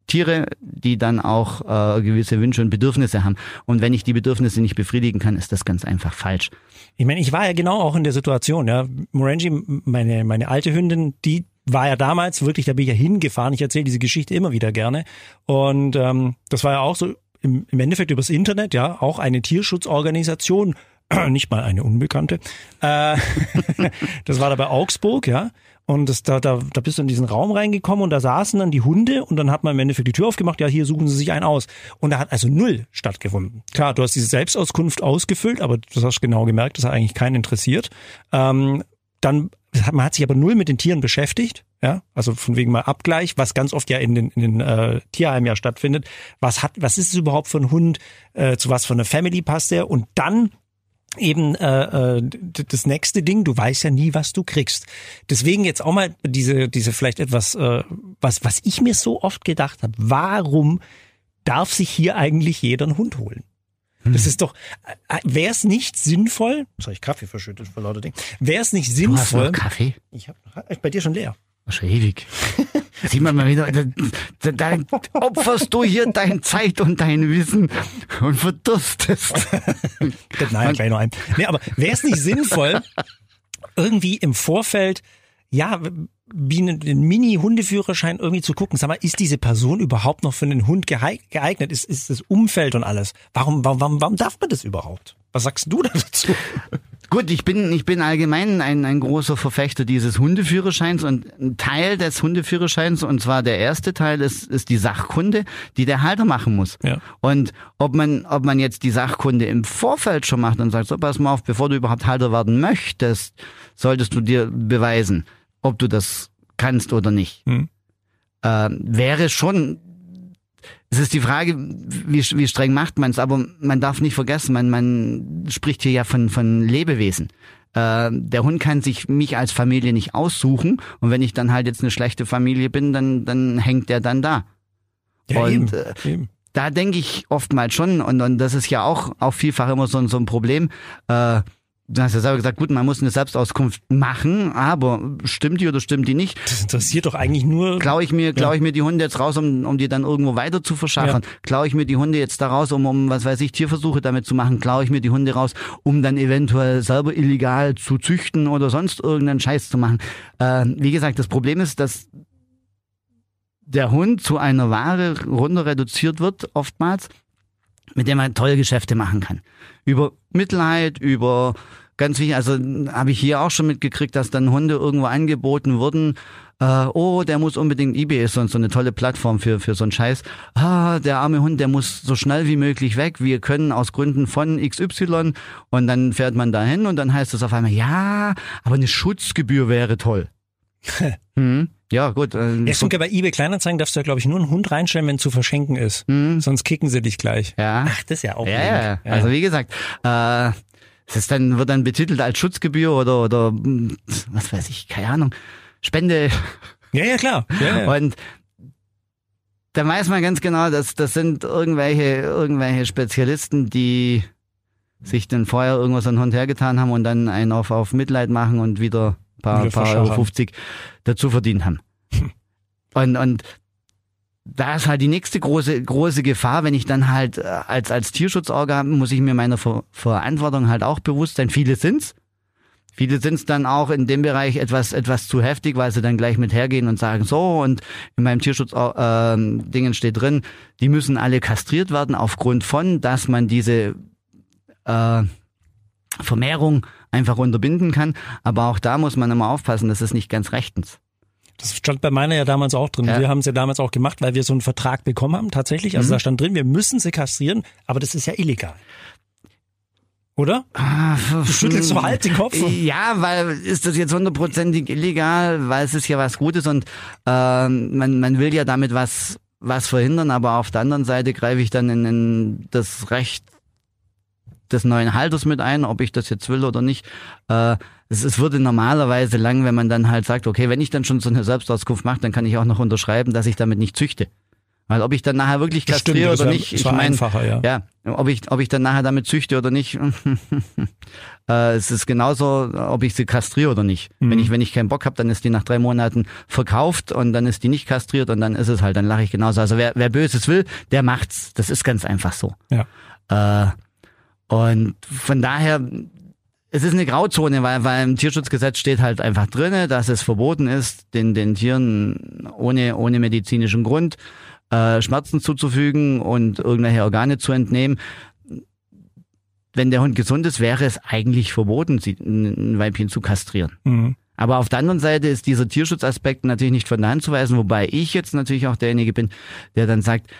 Tiere, die dann auch äh, gewisse Wünsche und Bedürfnisse haben. Und wenn ich die Bedürfnisse nicht befriedigen kann, ist das ganz einfach falsch. Ich meine, ich war ja genau auch in der Situation, ja. Morangi, meine, meine alte Hündin, die war ja damals wirklich, da bin ich ja hingefahren. Ich erzähle diese Geschichte immer wieder gerne. Und ähm, das war ja auch so im, im Endeffekt übers Internet, ja, auch eine Tierschutzorganisation, nicht mal eine unbekannte. Äh, das war da bei Augsburg, ja. Und das, da, da, da bist du in diesen Raum reingekommen und da saßen dann die Hunde und dann hat man im Endeffekt die Tür aufgemacht, ja, hier suchen sie sich einen aus. Und da hat also null stattgefunden. Klar, du hast diese Selbstauskunft ausgefüllt, aber du hast genau gemerkt, das hat eigentlich keinen interessiert. Ähm, dann, man hat sich aber null mit den Tieren beschäftigt, ja, also von wegen mal Abgleich, was ganz oft ja in den, in den äh, Tierheimen ja stattfindet. Was hat, was ist es überhaupt für ein Hund? Äh, zu was für einer Family passt der? Und dann eben äh, äh, das nächste Ding, du weißt ja nie, was du kriegst. Deswegen jetzt auch mal diese diese vielleicht etwas äh, was was ich mir so oft gedacht habe, warum darf sich hier eigentlich jeder einen Hund holen? Das ist doch, wäre es nicht sinnvoll, was habe ich Kaffee verschüttet vor lauter Ding, wäre es nicht Du hast noch sinnvoll, Kaffee? ich habe bei dir schon leer. Schon ewig. Sieht man mal wieder, da opferst du hier deine Zeit und dein Wissen und verdurstest. Nein, gleich noch ein. Nee, aber wäre es nicht sinnvoll, irgendwie im Vorfeld, ja, wie einen, einen Mini-Hundeführerschein irgendwie zu gucken, sag mal, ist diese Person überhaupt noch für einen Hund geeignet? Ist, ist das Umfeld und alles? Warum, warum, warum, darf man das überhaupt? Was sagst du da dazu? Gut, ich bin, ich bin allgemein ein, ein großer Verfechter dieses Hundeführerscheins und ein Teil des Hundeführerscheins, und zwar der erste Teil, ist, ist die Sachkunde, die der Halter machen muss. Ja. Und ob man, ob man jetzt die Sachkunde im Vorfeld schon macht und sagt, so pass mal auf, bevor du überhaupt Halter werden möchtest, solltest du dir beweisen, ob du das kannst oder nicht. Hm. Äh, wäre schon es ist die Frage, wie, wie streng macht man es, aber man darf nicht vergessen, man, man spricht hier ja von, von Lebewesen. Äh, der Hund kann sich mich als Familie nicht aussuchen und wenn ich dann halt jetzt eine schlechte Familie bin, dann, dann hängt der dann da. Ja, Und, eben, äh, eben. Da denke ich oftmals schon, und, und das ist ja auch, auch vielfach immer so, ein- so ein Problem. Äh, du hast ja selber gesagt, gut, man muss eine Selbstauskunft machen, aber stimmt die oder stimmt die nicht? Das interessiert doch eigentlich nur. Klaue ich mir, klaue ich mir die Hunde jetzt raus, um, um die dann irgendwo weiter zu verschachern? Klaue ich mir die Hunde jetzt da raus, um, um, was weiß ich, Tierversuche damit zu machen? Klaue ich mir die Hunde raus, um dann eventuell selber illegal zu züchten oder sonst irgendeinen Scheiß zu machen? Äh, wie gesagt, das Problem ist, dass der Hund zu einer Ware runter reduziert wird, oftmals, mit dem man tolle Geschäfte machen kann. Über Mitleid, über ganz wichtig, also habe ich hier auch schon mitgekriegt, dass dann Hunde irgendwo angeboten wurden, äh, oh, der muss unbedingt, eBay ist so, so eine tolle Plattform für, für so einen Scheiß. Ah, der arme Hund, der muss so schnell wie möglich weg. Wir können aus Gründen von XY und dann fährt man dahin und dann heißt es auf einmal, ja, aber eine Schutzgebühr wäre toll. hm? Ja, gut. Äh, Ja, stimmt, bei eBay Kleinanzeigen darfst du ja, glaube ich, nur einen Hund reinstellen, wenn zu verschenken ist. Sonst kicken sie dich gleich. ja. Ach, das ist ja auch Ja, ja, also wie gesagt, äh, es ist dann, wird dann betitelt als Schutzgebühr oder, oder, was weiß ich, keine Ahnung, Spende. ja, ja, klar. Ja, ja. Und da weiß man ganz genau, dass das sind irgendwelche, irgendwelche Spezialisten, die sich dann vorher irgendwas an den Hund hergetan haben und dann einen auf, auf Mitleid machen und wieder paar, paar Euro verschachern. 50 dazu verdient haben. Und, und da ist halt die nächste große, große Gefahr, wenn ich dann halt äh, als, als Tierschutzorgan muss ich mir meiner Ver Verantwortung halt auch bewusst sein. Viele sind's. Viele sind's dann auch in dem Bereich etwas, etwas zu heftig, weil sie dann gleich mit hergehen und sagen, so, und in meinem Tierschutz äh, Dingen steht drin, die müssen alle kastriert werden aufgrund von, dass man diese äh, Vermehrung einfach unterbinden kann. Aber auch da muss man immer aufpassen, das ist nicht ganz rechtens. Das stand bei meiner ja damals auch drin. Ja. Wir haben es ja damals auch gemacht, weil wir so einen Vertrag bekommen haben, tatsächlich. Also Mhm. da stand drin, wir müssen sie kastrieren, aber das ist ja illegal. oder? Du schüttelst so halt den Kopf. Ja, weil ist das jetzt hundertprozentig illegal, weil es ist ja was Gutes und äh, man, man will ja damit was, was verhindern, aber auf der anderen Seite greife ich dann in, in das Recht des neuen Halters mit ein, ob ich das jetzt will oder nicht. Äh, es, es würde normalerweise lang, wenn man dann halt sagt, okay, wenn ich dann schon so eine Selbstauskunft mache, dann kann ich auch noch unterschreiben, dass ich damit nicht züchte. Weil ob ich dann nachher wirklich kastriere oder nicht, ich meine, ja. ja, ob ich, ob ich dann nachher damit züchte oder nicht, äh, es ist genauso, ob ich sie kastriere oder nicht. Mhm. Wenn ich, wenn ich keinen Bock habe, dann ist die nach drei Monaten verkauft und dann ist die nicht kastriert und dann ist es halt, dann lache ich genauso. Also wer, wer Böses will, der macht's. Das ist ganz einfach so. Ja. Äh, und von daher, es ist eine Grauzone, weil, weil im Tierschutzgesetz steht halt einfach drinne, dass es verboten ist, den, den Tieren ohne, ohne medizinischen Grund äh, Schmerzen zuzufügen und irgendwelche Organe zu entnehmen. Wenn der Hund gesund ist, wäre es eigentlich verboten, ein Weibchen zu kastrieren. Mhm. Aber auf der anderen Seite ist dieser Tierschutzaspekt natürlich nicht von der Hand zu weisen, wobei ich jetzt natürlich auch derjenige bin, der dann sagt,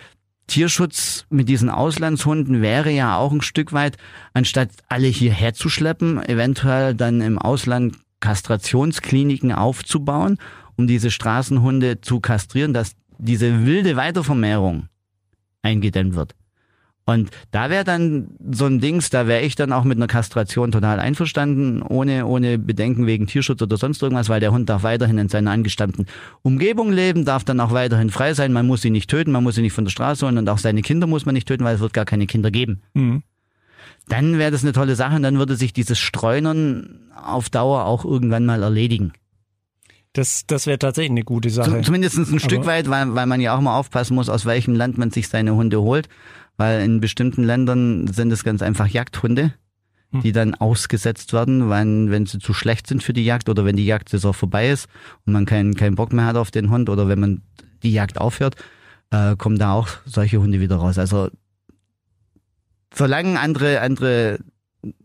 Tierschutz mit diesen Auslandshunden wäre ja auch ein Stück weit, anstatt alle hierher zu schleppen, eventuell dann im Ausland Kastrationskliniken aufzubauen, um diese Straßenhunde zu kastrieren, dass diese wilde Weitervermehrung eingedämmt wird. Und da wäre dann so ein Dings, da wäre ich dann auch mit einer Kastration total einverstanden, ohne, ohne Bedenken wegen Tierschutz oder sonst irgendwas, weil der Hund darf weiterhin in seiner angestammten Umgebung leben, darf dann auch weiterhin frei sein, man muss ihn nicht töten, man muss ihn nicht von der Straße holen und auch seine Kinder muss man nicht töten, weil es wird gar keine Kinder geben. Mhm. Dann wäre das eine tolle Sache und dann würde sich dieses Streunern auf Dauer auch irgendwann mal erledigen. Das, das wäre tatsächlich eine gute Sache. Zumindest ein Aber Stück weit, weil, weil man ja auch mal aufpassen muss, aus welchem Land man sich seine Hunde holt. Weil in bestimmten Ländern sind es ganz einfach Jagdhunde, hm. die dann ausgesetzt werden, wenn, wenn sie zu schlecht sind für die Jagd oder wenn die Jagdsaison vorbei ist und man keinen keinen Bock mehr hat auf den Hund oder wenn man die Jagd aufhört, äh, kommen da auch solche Hunde wieder raus. Also solange andere, andere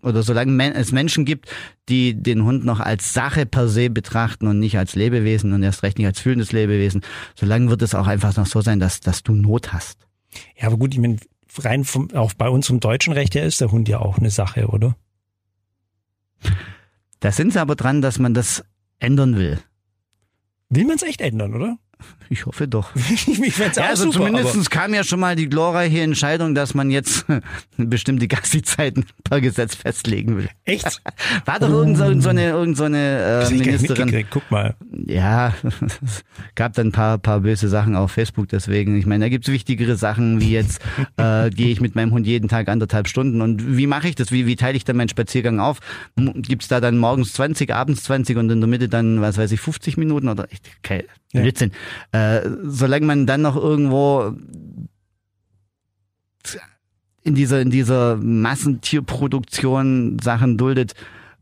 oder solange es Menschen gibt, die den Hund noch als Sache per se betrachten und nicht als Lebewesen und erst recht nicht als fühlendes Lebewesen, solange wird es auch einfach noch so sein, dass, dass du Not hast. Ja, aber gut, ich meine, rein vom, auch bei uns im deutschen Recht her ist der Hund ja auch eine Sache, oder? Da sind sie aber dran, dass man das ändern will. Will man es echt ändern, oder? Ich hoffe doch. ich fänd's ja, also super, zumindest kam ja schon mal die glorreiche Entscheidung, dass man jetzt bestimmte Gassi-Zeiten per Gesetz festlegen will. Echt? War doch irgend so, irgend so eine, irgend so eine äh, Ministerin. Guck mal. Ja, es gab dann ein paar, paar böse Sachen auf Facebook deswegen. Ich meine, da gibt's wichtigere Sachen, wie jetzt äh, gehe ich mit meinem Hund jeden Tag anderthalb Stunden und wie mache ich das? Wie, wie teile ich dann meinen Spaziergang auf? Gibt's da dann morgens 20, abends 20 und in der Mitte dann, was weiß ich, 50 Minuten oder okay, Blödsinn. Ja. Äh, solange man dann noch irgendwo in dieser, in dieser Massentierproduktion Sachen duldet,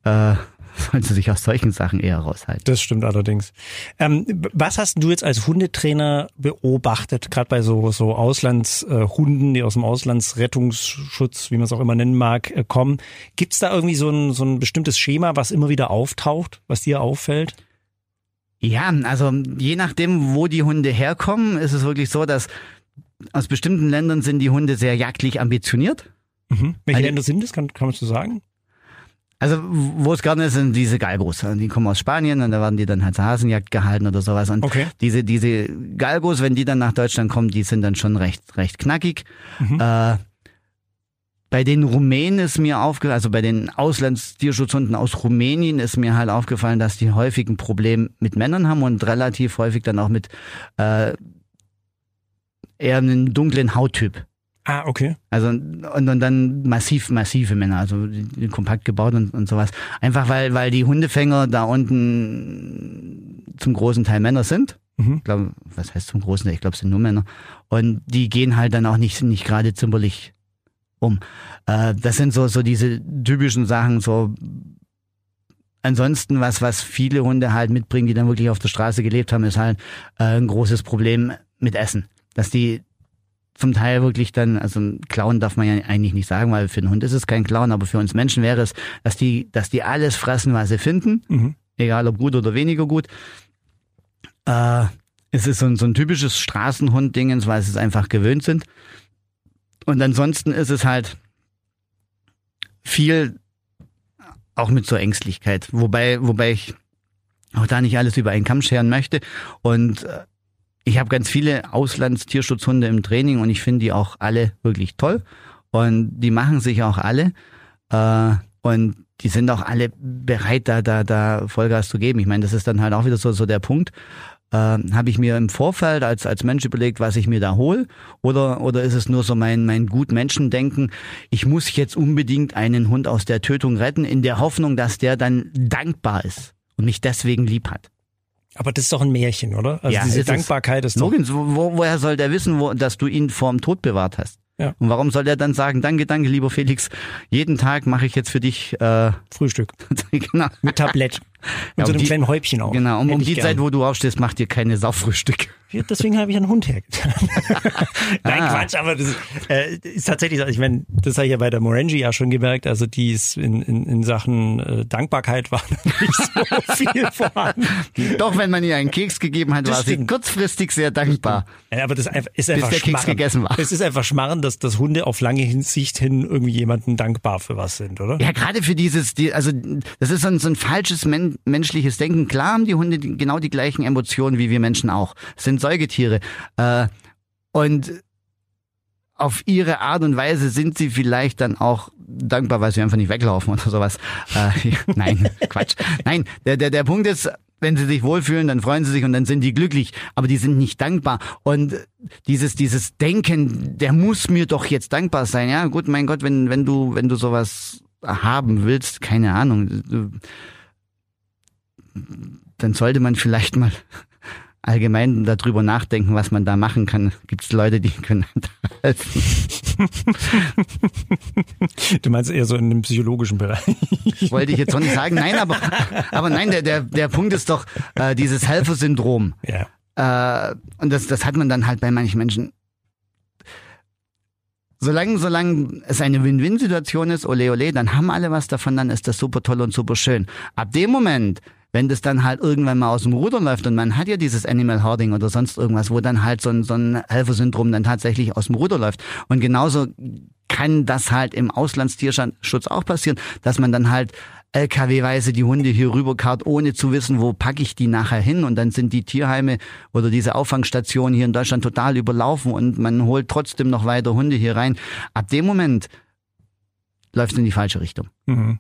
äh, sollen sie sich aus solchen Sachen eher raushalten. Das stimmt allerdings. Ähm, was hast du jetzt als Hundetrainer beobachtet, gerade bei so, so Auslandshunden, äh, die aus dem Auslandsrettungsschutz, wie man es auch immer nennen mag, äh, kommen? Gibt es da irgendwie so ein, so ein bestimmtes Schema, was immer wieder auftaucht, was dir auffällt? Ja, also je nachdem, wo die Hunde herkommen, ist es wirklich so, dass aus bestimmten Ländern sind die Hunde sehr jagdlich ambitioniert. Mhm. Welche also, Länder sind das, kann, kann man so sagen? Also, wo es gerne ist, sind diese Galgos. Die kommen aus Spanien und da werden die dann halt zur Hasenjagd gehalten oder sowas. Und okay. diese, diese Galgos, wenn die dann nach Deutschland kommen, die sind dann schon recht, recht knackig. Mhm. Äh, bei den Rumänen ist mir aufgefallen, also bei den Auslandstierschutzhunden aus Rumänien ist mir halt aufgefallen, dass die häufig ein Problem mit Männern haben und relativ häufig dann auch mit äh, eher einem dunklen Hauttyp. Ah, okay. Also und, und dann massiv, massive Männer, also kompakt gebaut und, und sowas. Einfach weil, weil die Hundefänger da unten zum großen Teil Männer sind. Mhm. Ich glaube, was heißt zum großen Teil? Ich glaube, es sind nur Männer. Und die gehen halt dann auch nicht, nicht gerade zimperlich um. Äh, das sind so, so diese typischen Sachen, so Ansonsten, was, was viele Hunde halt mitbringen, die dann wirklich auf der Straße gelebt haben, ist halt äh, ein großes Problem mit Essen. Dass die zum Teil wirklich dann, also ein Clown darf man ja eigentlich nicht sagen, weil für einen Hund ist es kein Clown, aber für uns Menschen wäre es, dass die, dass die alles fressen, was sie finden, mhm. egal ob gut oder weniger gut. Äh, es ist so ein, so ein typisches Straßenhund-Dingens, weil sie es einfach gewöhnt sind. Und ansonsten ist es halt viel auch mit so Ängstlichkeit, wobei, wobei ich auch da nicht alles über einen Kamm scheren möchte. Und äh, ich habe ganz viele Auslandstierschutzhunde im Training und ich finde die auch alle wirklich toll. Und die machen sich auch alle. Äh, und die sind auch alle bereit, da, da, da Vollgas zu geben. Ich meine, das ist dann halt auch wieder so, so der Punkt. Äh, Habe ich mir im Vorfeld als, als Mensch überlegt, was ich mir da hol? Oder, oder ist es nur so mein, mein gut Menschendenken? Ich muss jetzt unbedingt einen Hund aus der Tötung retten, in der Hoffnung, dass der dann dankbar ist und mich deswegen lieb hat. Aber das ist doch ein Märchen, oder? Also Ja, diese es ist- Dankbarkeit ist doch. Wo- woher soll der wissen, wo, dass du ihn vorm Tod bewahrt hast? Ja. Und warum soll er dann sagen, danke, danke, lieber Felix, jeden Tag mache ich jetzt für dich, äh, Frühstück. genau, Mit Tablett. Ja, so um einem die- kleinen Häubchen auch. genau, um, um die gern. Zeit, wo du aufstehst, macht dir keine Sauffrühstück. Ja, Deswegen habe ich einen Hund hergetan. Nein, Ah. Quatsch, aber das äh, ist tatsächlich. Ich meine, das habe ich ja bei der Morenji ja schon gemerkt. Also die ist in, in, in Sachen äh, Dankbarkeit war nicht so viel vorhanden. Doch, wenn man ihr einen Keks gegeben hat, Das war sie stimmt. kurzfristig sehr dankbar. Ja, aber das ist einfach, einfach der Keks gegessen war. Es ist einfach Schmarrn, dass, dass Hunde auf lange Hinsicht hin irgendwie jemanden dankbar für was sind, oder? Ja, gerade für dieses, die, also das ist so ein, so ein falsches men menschliches Denken. Klar haben die Hunde genau die gleichen Emotionen wie wir Menschen auch. Es sind Säugetiere. Äh, und auf ihre Art und Weise sind sie vielleicht dann auch dankbar, weil sie einfach nicht weglaufen oder sowas. Äh, nein, Quatsch. Nein, der, der, der Punkt ist, wenn sie sich wohlfühlen, dann freuen sie sich und dann sind die glücklich, aber die sind nicht dankbar. Und dieses, dieses Denken, der muss mir doch jetzt dankbar sein. Ja, gut, mein Gott, wenn, wenn du, wenn du sowas haben willst, keine Ahnung, dann sollte man vielleicht mal allgemein darüber nachdenken, was man da machen kann. Gibt es Leute, die können da helfen. Du meinst eher so in dem psychologischen Bereich. Wollte ich jetzt auch nicht sagen. Nein, aber, aber nein, der, der, der Punkt ist doch äh, dieses Helfersyndrom. Ja. Äh, und das, das hat man dann halt bei manchen Menschen. Solange, solange es eine Win-Win-Situation ist, ole ole, dann haben alle was davon, dann ist das super toll und super schön. Ab dem Moment, wenn das dann halt irgendwann mal aus dem Ruder läuft und man hat ja dieses Animal Hoarding oder sonst irgendwas, wo dann halt so ein, so ein Helfersyndrom dann tatsächlich aus dem Ruder läuft. Und genauso kann das halt im Auslandstierschutz auch passieren, dass man dann halt LKW-weise die Hunde hier rüberkarrt, ohne zu wissen, wo packe ich die nachher hin. Und dann sind die Tierheime oder diese Auffangstationen hier in Deutschland total überlaufen und man holt trotzdem noch weiter Hunde hier rein. Ab dem Moment läuft es in die falsche Richtung. Mhm.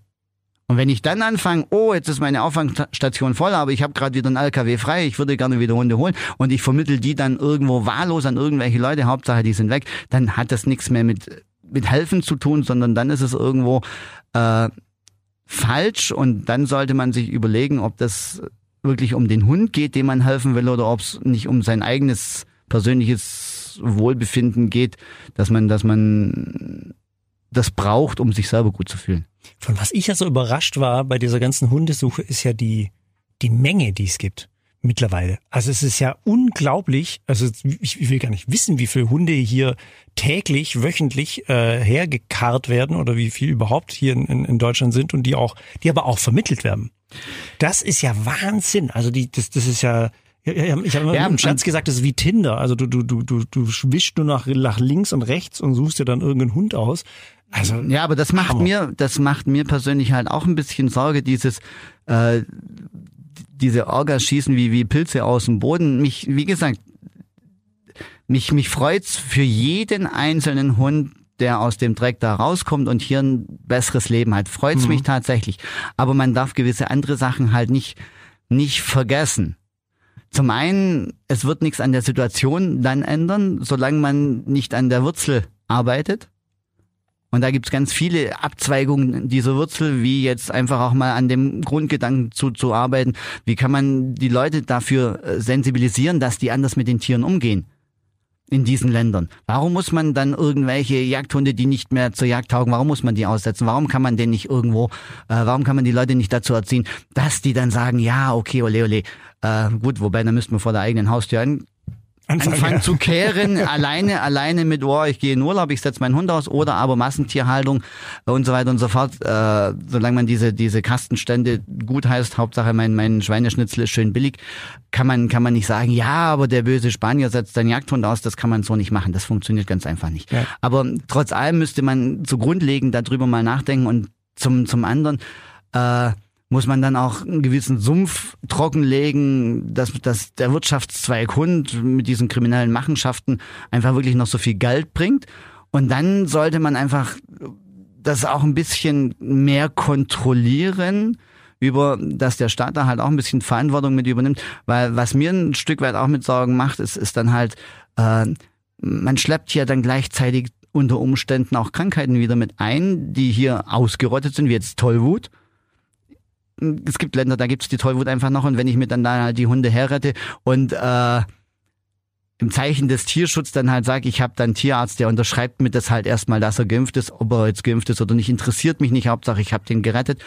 Und wenn ich dann anfange, oh, jetzt ist meine Auffangstation voll, aber ich habe gerade wieder einen LKW frei, ich würde gerne wieder Hunde holen und ich vermittel die dann irgendwo wahllos an irgendwelche Leute, Hauptsache die sind weg, dann hat das nichts mehr mit, mit Helfen zu tun, sondern dann ist es irgendwo äh, falsch und dann sollte man sich überlegen, ob das wirklich um den Hund geht, dem man helfen will, oder ob es nicht um sein eigenes persönliches Wohlbefinden geht, dass man, dass man das braucht, um sich selber gut zu fühlen. Von was ich ja so überrascht war bei dieser ganzen Hundesuche, ist ja die, die Menge, die es gibt mittlerweile. Also es ist ja unglaublich, also ich, will gar nicht wissen, wie viele Hunde hier täglich, wöchentlich äh, hergekarrt werden oder wie viel überhaupt hier in, in, in Deutschland sind und die auch, die aber auch vermittelt werden. Das ist ja Wahnsinn. Also die, das, das ist ja, ja, ja, ich habe immer Ja, im Schatz gesagt, das ist wie Tinder. Also du, du, du, du, du wischst nur nach, nach links und rechts und suchst dir dann irgendeinen Hund aus. Also Ja, aber das macht Hammer. mir, das macht mir persönlich halt auch ein bisschen Sorge, dieses, äh, diese Orgas schießen wie, wie Pilze aus dem Boden. Mich, wie gesagt, mich, mich freut's für jeden einzelnen Hund, der aus dem Dreck da rauskommt und hier ein besseres Leben hat. Freut's mich tatsächlich. Aber man darf gewisse andere Sachen halt nicht, nicht vergessen. Zum einen, es wird nichts an der Situation dann ändern, solange man nicht an der Wurzel arbeitet. Und da gibt's ganz viele Abzweigungen dieser Wurzel, wie jetzt einfach auch mal an dem Grundgedanken zu, zu arbeiten. Wie kann man die Leute dafür äh, sensibilisieren, dass die anders mit den Tieren umgehen? In diesen Ländern. Warum muss man dann irgendwelche Jagdhunde, die nicht mehr zur Jagd taugen, warum muss man die aussetzen? Warum kann man denn nicht irgendwo, äh, warum kann man die Leute nicht dazu erziehen, dass die dann sagen, ja, okay, ole, ole, äh, gut, wobei, dann müssten wir vor der eigenen Haustür an, anfangen, anfangen zu kehren, alleine, alleine mit, oh, ich gehe in Urlaub, ich setze meinen Hund aus oder aber Massentierhaltung und so weiter und so fort. Äh, solange man diese, diese Kastenstände gut heißt, Hauptsache mein, mein Schweineschnitzel ist schön billig, kann man, kann man nicht sagen, ja, aber der böse Spanier setzt seinen Jagdhund aus, das kann man so nicht machen. Das funktioniert ganz einfach nicht. Ja. Aber trotz allem müsste man so grundlegend darüber mal nachdenken und zum, zum anderen, äh, muss man dann auch einen gewissen Sumpf trockenlegen, dass, dass der Wirtschaftszweig Hund mit diesen kriminellen Machenschaften einfach wirklich noch so viel Geld bringt. Und dann sollte man einfach das auch ein bisschen mehr kontrollieren, über, dass der Staat da halt auch ein bisschen Verantwortung mit übernimmt, weil was mir ein Stück weit auch mit Sorgen macht, ist, ist dann halt, äh, man schleppt ja dann gleichzeitig unter Umständen auch Krankheiten wieder mit ein, die hier ausgerottet sind, wie jetzt Tollwut es gibt Länder, da gibt's die Tollwut einfach noch und wenn ich mir dann da halt die Hunde herrette und äh, im Zeichen des Tierschutzes dann halt sage, ich habe dann Tierarzt, der unterschreibt mir das halt erstmal, dass er geimpft ist, ob er jetzt geimpft ist oder nicht, interessiert mich nicht, Hauptsache ich habe den gerettet.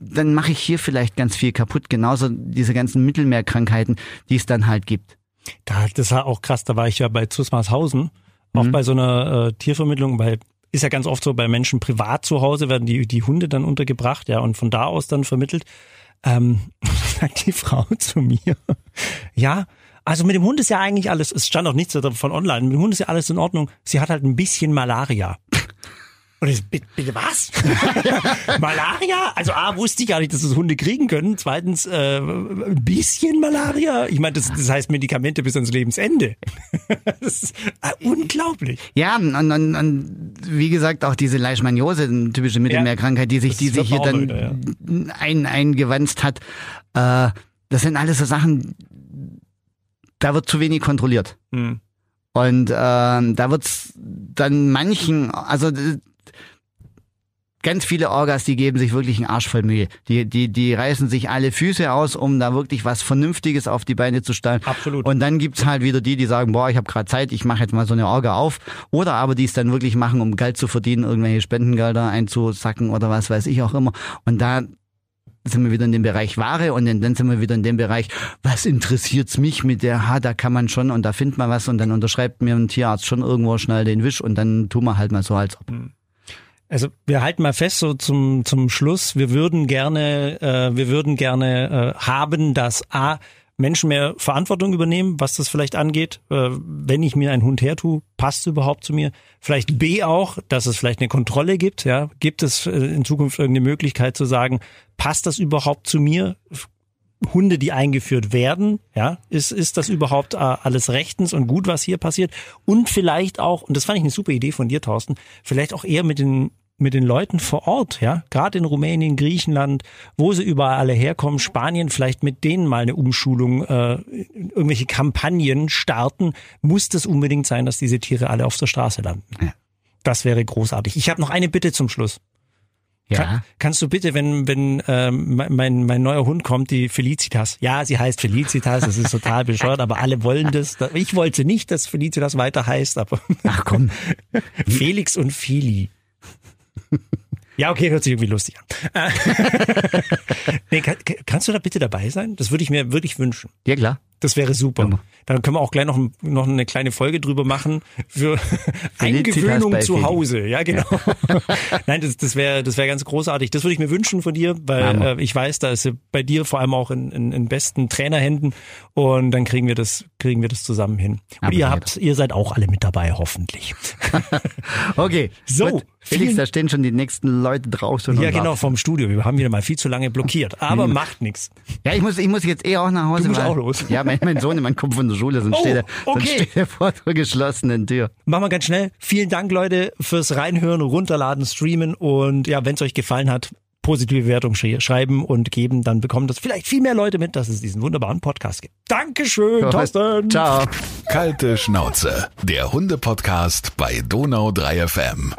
Dann mache ich hier vielleicht ganz viel kaputt, genauso diese ganzen Mittelmeerkrankheiten, die es dann halt gibt. Da, das war auch krass, da war ich ja bei Zusmarshausen, auch mhm. bei so einer äh, Tiervermittlung, bei ist ja ganz oft so bei Menschen privat zu Hause werden die, die Hunde dann untergebracht, ja, und von da aus dann vermittelt. Ähm, sagt die Frau zu mir, ja, also mit dem Hund ist ja eigentlich alles, es stand auch nichts davon online, mit dem Hund ist ja alles in Ordnung. Sie hat halt ein bisschen Malaria. Und ich, bitte, bitte was? Malaria? Also A, wusste ich gar nicht, dass das Hunde kriegen können. Zweitens, äh, ein bisschen Malaria. Ich meine, das, das heißt Medikamente bis ans Lebensende. das ist äh, unglaublich. Ja, und, und, und wie gesagt, auch diese Leishmaniose, eine typische Mittelmeerkrankheit, die sich, die sich hier dann wieder, ja. ein, eingewanzt hat. Äh, das sind alles so Sachen, da wird zu wenig kontrolliert. Hm. Und äh, da wird's dann manchen, also ganz viele Orgas, die geben sich wirklich einen Arsch voll Mühe. Die, die, die reißen sich alle Füße aus, um da wirklich was Vernünftiges auf die Beine zu stellen. Absolut. Und dann gibt's halt wieder die, die sagen, boah, ich habe gerade Zeit, ich mache jetzt mal so eine Orga auf. Oder aber die es dann wirklich machen, um Geld zu verdienen, irgendwelche Spendengelder einzusacken oder was weiß ich auch immer. Und da sind wir wieder in dem Bereich Ware und dann sind wir wieder in dem Bereich, was interessiert's mich mit der, ha, da kann man schon und da findet man was und dann unterschreibt mir ein Tierarzt schon irgendwo schnell den Wisch und dann tun wir halt mal so als ob. Hm. Also wir halten mal fest so zum zum Schluss. Wir würden gerne, äh, wir würden gerne äh, haben, dass a Menschen mehr Verantwortung übernehmen, was das vielleicht angeht. Äh, wenn ich mir einen Hund hertue, passt es überhaupt zu mir? Vielleicht B auch, dass es vielleicht eine Kontrolle gibt. Ja, gibt es äh, in Zukunft irgendeine Möglichkeit zu sagen, passt das überhaupt zu mir? Hunde, die eingeführt werden, ja, ist, ist das überhaupt äh, alles rechtens und gut, was hier passiert? Und vielleicht auch, und das fand ich eine super Idee von dir, Thorsten, vielleicht auch eher mit den mit den Leuten vor Ort, ja, gerade in Rumänien, Griechenland, wo sie überall alle herkommen, Spanien, vielleicht mit denen mal eine Umschulung, äh, irgendwelche Kampagnen starten, muss das unbedingt sein, dass diese Tiere alle auf der Straße landen. Ja. Das wäre großartig. Ich habe noch eine Bitte zum Schluss. Ja. Kann, kannst du bitte, wenn wenn ähm, mein mein neuer Hund kommt, die Felicitas. Ja, sie heißt Felicitas. Das ist total bescheuert, aber alle wollen das. Ich wollte nicht, dass Felicitas weiter heißt, aber ach komm, Felix und Feli. Ja, okay, hört sich irgendwie lustig an. nee, kann, kannst du da bitte dabei sein? Das würde ich mir wirklich wünschen. Ja, klar. Das wäre super. Ja. Dann können wir auch gleich noch, noch eine kleine Folge drüber machen für Eingewöhnung zu Hause. Ja, genau. Ja. Nein, das, das wäre das wäre ganz großartig. Das würde ich mir wünschen von dir, weil äh, ich weiß, da ist bei dir vor allem auch in, in, in besten Trainerhänden und dann kriegen wir das kriegen wir das zusammen hin. Und ihr habt ihr seid auch alle mit dabei, hoffentlich. okay. So. Gut. Felix, da stehen schon die nächsten Leute draußen. Ja, genau, vom Studio. Wir haben wieder mal viel zu lange blockiert. Aber hm. macht nichts. Ja, ich muss, ich muss jetzt eh auch nach Hause. Du musst auch los. Ja, mein, mein Sohn, mein kommt von der Schule, sonst, oh, steht, er, okay. sonst steht er vor der geschlossenen Tür. Machen wir ganz schnell. Vielen Dank, Leute, fürs Reinhören, Runterladen, Streamen und ja, wenn es euch gefallen hat, positive Bewertung schreiben und geben, dann bekommen das vielleicht viel mehr Leute mit, dass es diesen wunderbaren Podcast gibt. Dankeschön, Thorsten. Ciao. Kalte Schnauze, der Hunde-Podcast bei Donau 3 FM.